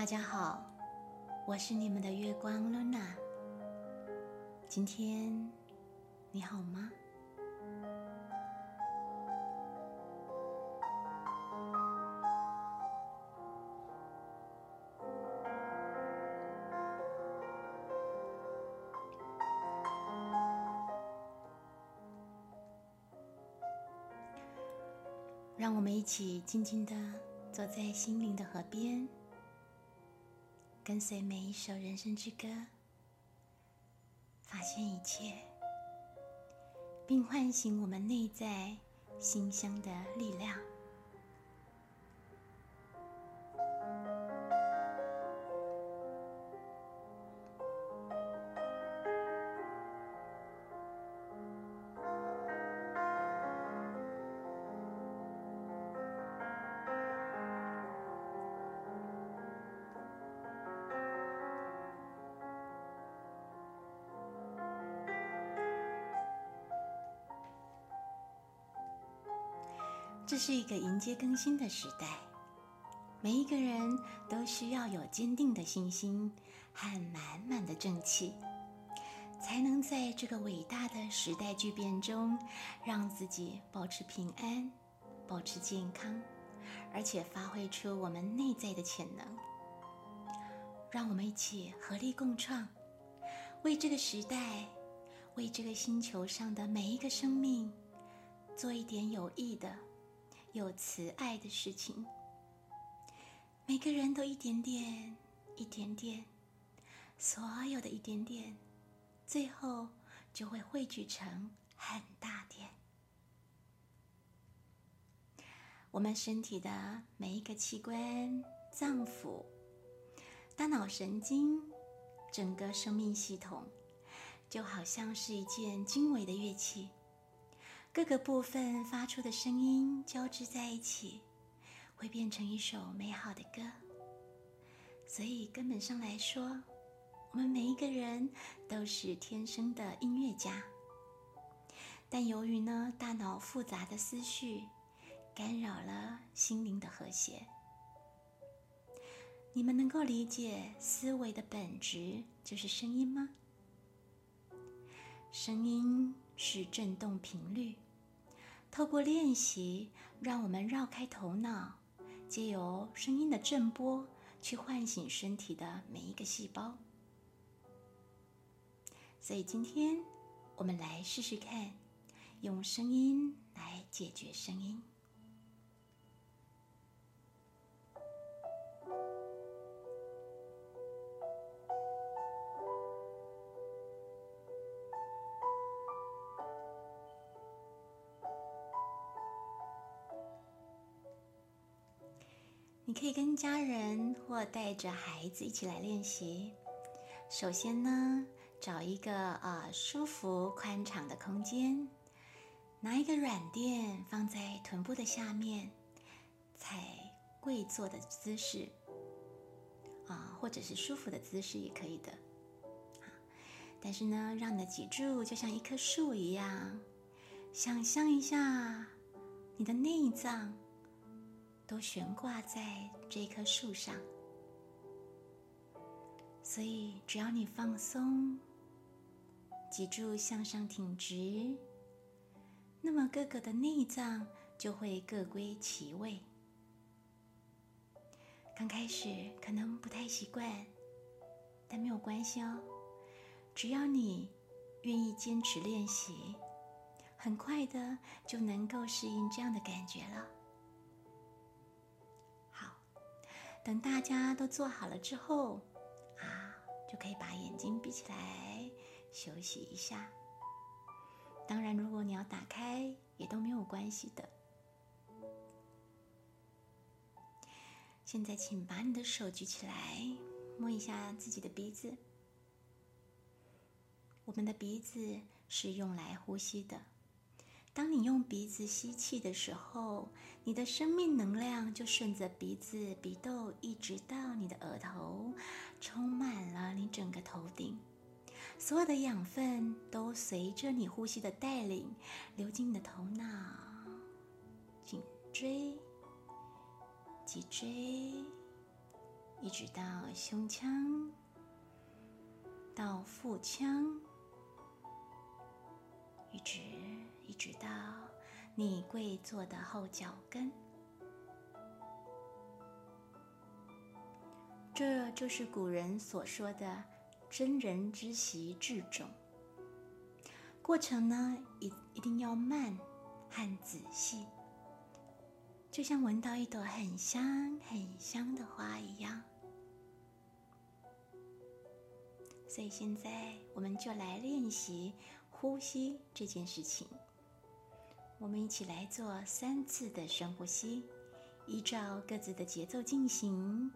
大家好，我是你们的月光 Luna。今天你好吗？让我们一起静静的坐在心灵的河边，跟随每一首人生之歌，发现一切，并唤醒我们内在馨香的力量。这是一个迎接更新的时代，每一个人都需要有坚定的信心和满满的正气，才能在这个伟大的时代巨变中，让自己保持平安、保持健康，而且发挥出我们内在的潜能。让我们一起合力共创，为这个时代，为这个星球上的每一个生命，做一点有益的。有慈爱的事情，每个人都一点点，一点点，所有的一点点，最后就会汇聚成很大点。我们身体的每一个器官、脏腑、大脑神经，整个生命系统，就好像是一件精微的乐器。各个部分发出的声音交织在一起，会变成一首美好的歌。所以根本上来说，我们每一个人都是天生的音乐家。但由于呢，大脑复杂的思绪干扰了心灵的和谐。你们能够理解思维的本质就是声音吗？声音。是振动频率，透过练习，让我们绕开头脑，借由声音的震波去唤醒身体的每一个细胞。所以今天我们来试试看，用声音来解决声音。你可以跟家人或带着孩子一起来练习。首先呢，找一个呃舒服宽敞的空间，拿一个软垫放在臀部的下面，踩跪坐的姿势啊，或者是舒服的姿势也可以的。但是呢，让你的脊柱就像一棵树一样，想象一下你的内脏。都悬挂在这棵树上，所以只要你放松，脊柱向上挺直，那么各个的内脏就会各归其位。刚开始可能不太习惯，但没有关系哦，只要你愿意坚持练习，很快的就能够适应这样的感觉了。等大家都做好了之后，啊，就可以把眼睛闭起来休息一下。当然，如果你要打开，也都没有关系的。现在，请把你的手举起来，摸一下自己的鼻子。我们的鼻子是用来呼吸的。当你用鼻子吸气的时候，你的生命能量就顺着鼻子、鼻窦一直到你的额头，充满了你整个头顶。所有的养分都随着你呼吸的带领流进你的头脑、颈椎、脊椎、一直到胸腔，到腹腔，一直一直到你跪坐的后脚跟。这就是古人所说的“真人之习至种”。过程呢，一一定要慢和仔细，就像闻到一朵很香很香的花一样。所以现在我们就来练习呼吸这件事情。我们一起来做三次的深呼吸，依照各自的节奏进行。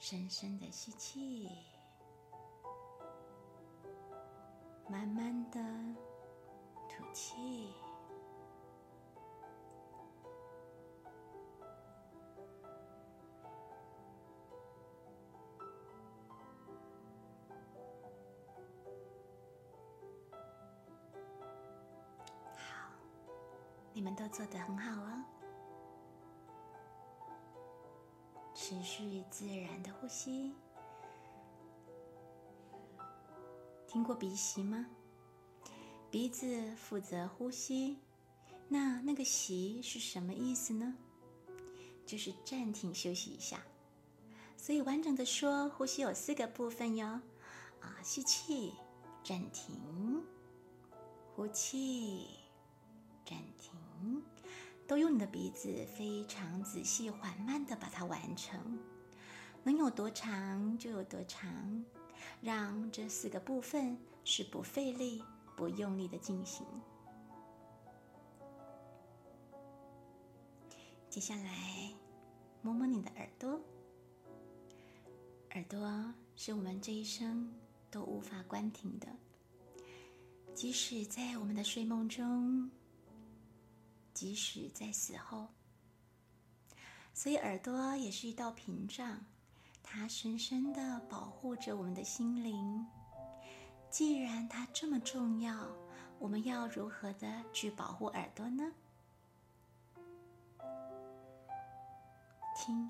深深的吸气，慢慢的吐气。你们都做得很好哦。持续自然的呼吸。听过鼻息吗？鼻子负责呼吸，那那个息是什么意思呢？就是暂停休息一下。所以完整的说，呼吸有四个部分哟。啊，吸气，暂停；呼气，暂停。都用你的鼻子非常仔细、缓慢的把它完成，能有多长就有多长，让这四个部分是不费力、不用力的进行。接下来，摸摸你的耳朵，耳朵是我们这一生都无法关停的，即使在我们的睡梦中。即使在死后，所以耳朵也是一道屏障，它深深的保护着我们的心灵。既然它这么重要，我们要如何的去保护耳朵呢？听，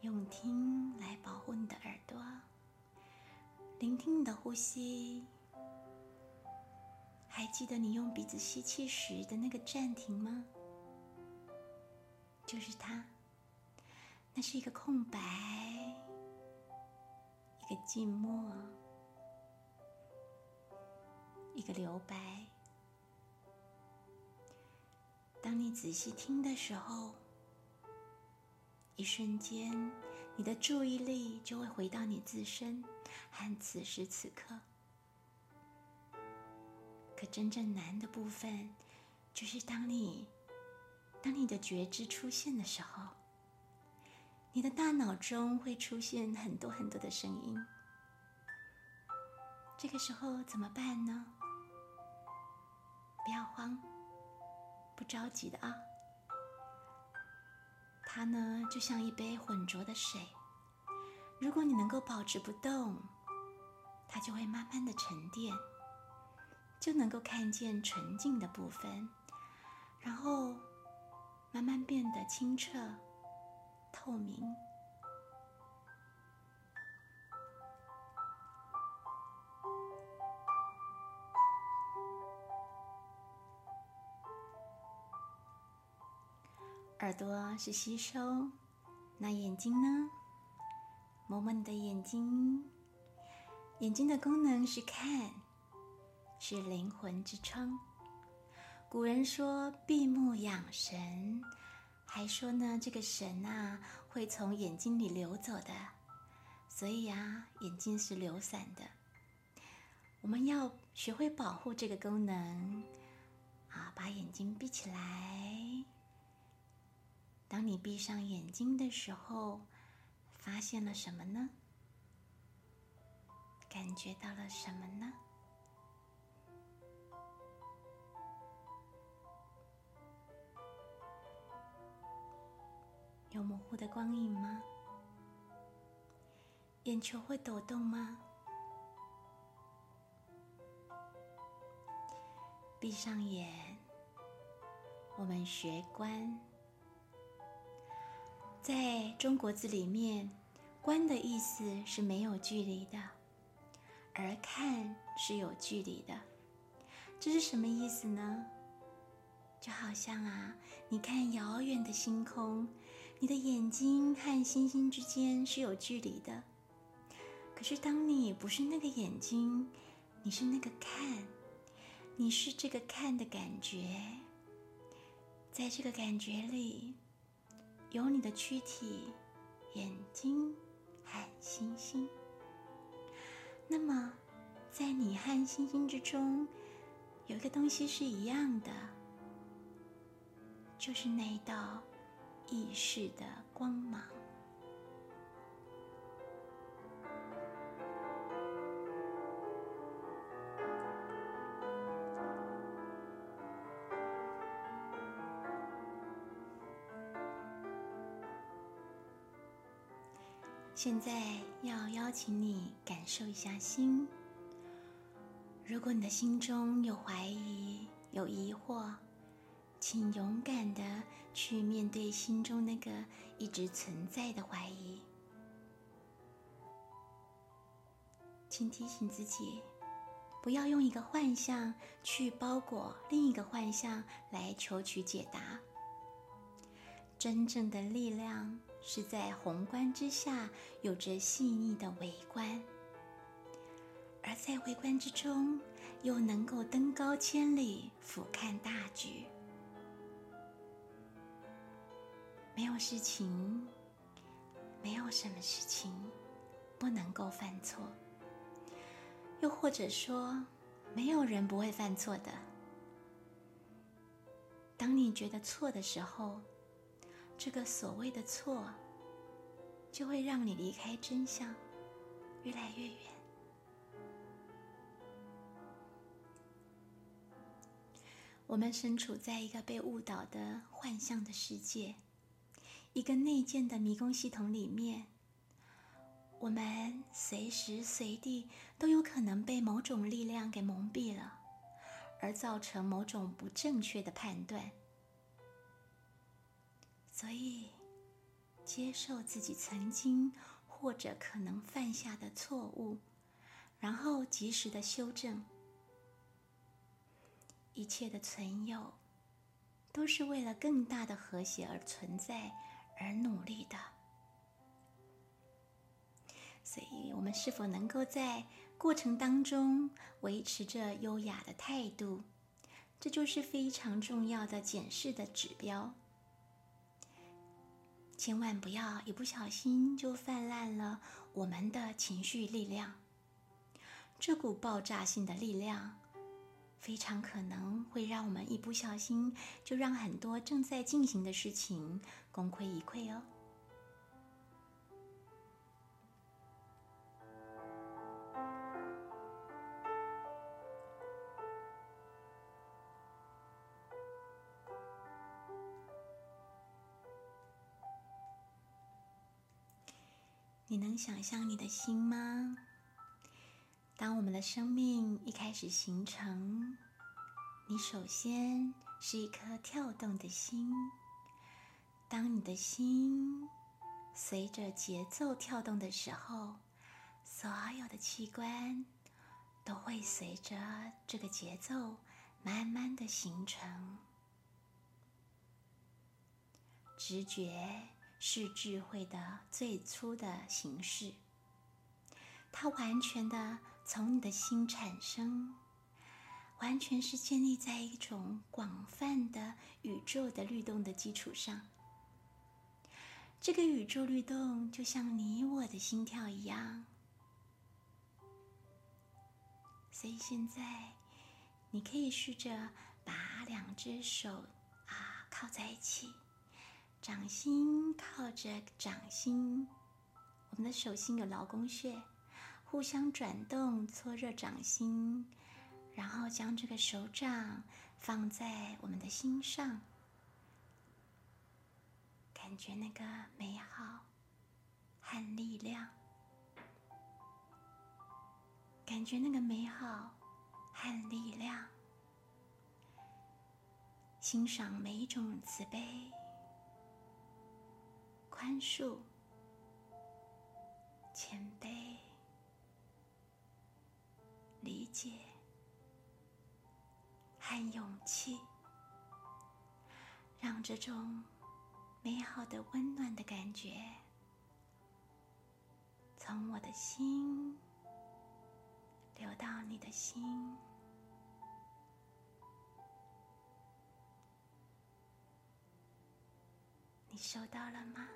用听来保护你的耳朵，聆听你的呼吸。还记得你用鼻子吸气时的那个暂停吗？就是它，那是一个空白，一个静默，一个留白。当你仔细听的时候，一瞬间，你的注意力就会回到你自身和此时此刻。可真正难的部分，就是当你当你的觉知出现的时候，你的大脑中会出现很多很多的声音。这个时候怎么办呢？不要慌，不着急的啊。它呢，就像一杯浑浊的水，如果你能够保持不动，它就会慢慢的沉淀。就能够看见纯净的部分，然后慢慢变得清澈、透明。耳朵是吸收，那眼睛呢？摸摸你的眼睛，眼睛的功能是看。是灵魂之窗。古人说闭目养神，还说呢这个神啊会从眼睛里流走的，所以啊眼睛是流散的。我们要学会保护这个功能啊，把眼睛闭起来。当你闭上眼睛的时候，发现了什么呢？感觉到了什么呢？有模糊的光影吗？眼球会抖动吗？闭上眼，我们学观。在中国字里面，“观”的意思是没有距离的，而“看”是有距离的。这是什么意思呢？就好像啊，你看遥远的星空，你的眼睛和星星之间是有距离的。可是当你不是那个眼睛，你是那个看，你是这个看的感觉，在这个感觉里。有你的躯体、眼睛和星星。那么，在你和星星之中，有一个东西是一样的，就是那一道意识的光芒。现在要邀请你感受一下心。如果你的心中有怀疑、有疑惑，请勇敢的去面对心中那个一直存在的怀疑。请提醒自己，不要用一个幻象去包裹另一个幻象来求取解答。真正的力量。是在宏观之下有着细腻的微观，而在微观之中又能够登高千里，俯瞰大局。没有事情，没有什么事情不能够犯错，又或者说，没有人不会犯错的。当你觉得错的时候。这个所谓的错，就会让你离开真相越来越远。我们身处在一个被误导的幻象的世界，一个内建的迷宫系统里面，我们随时随地都有可能被某种力量给蒙蔽了，而造成某种不正确的判断。所以，接受自己曾经或者可能犯下的错误，然后及时的修正。一切的存有，都是为了更大的和谐而存在而努力的。所以，我们是否能够在过程当中维持着优雅的态度，这就是非常重要的检视的指标。千万不要一不小心就泛滥了我们的情绪力量。这股爆炸性的力量，非常可能会让我们一不小心就让很多正在进行的事情功亏一篑哦。你能想象你的心吗？当我们的生命一开始形成，你首先是一颗跳动的心。当你的心随着节奏跳动的时候，所有的器官都会随着这个节奏慢慢的形成。直觉。是智慧的最初的形式，它完全的从你的心产生，完全是建立在一种广泛的宇宙的律动的基础上。这个宇宙律动就像你我的心跳一样，所以现在你可以试着把两只手啊靠在一起。掌心靠着掌心，我们的手心有劳宫穴，互相转动搓热掌心，然后将这个手掌放在我们的心上，感觉那个美好和力量，感觉那个美好和力量，欣赏每一种慈悲。宽恕、谦卑、理解和勇气，让这种美好的、温暖的感觉从我的心流到你的心。你收到了吗？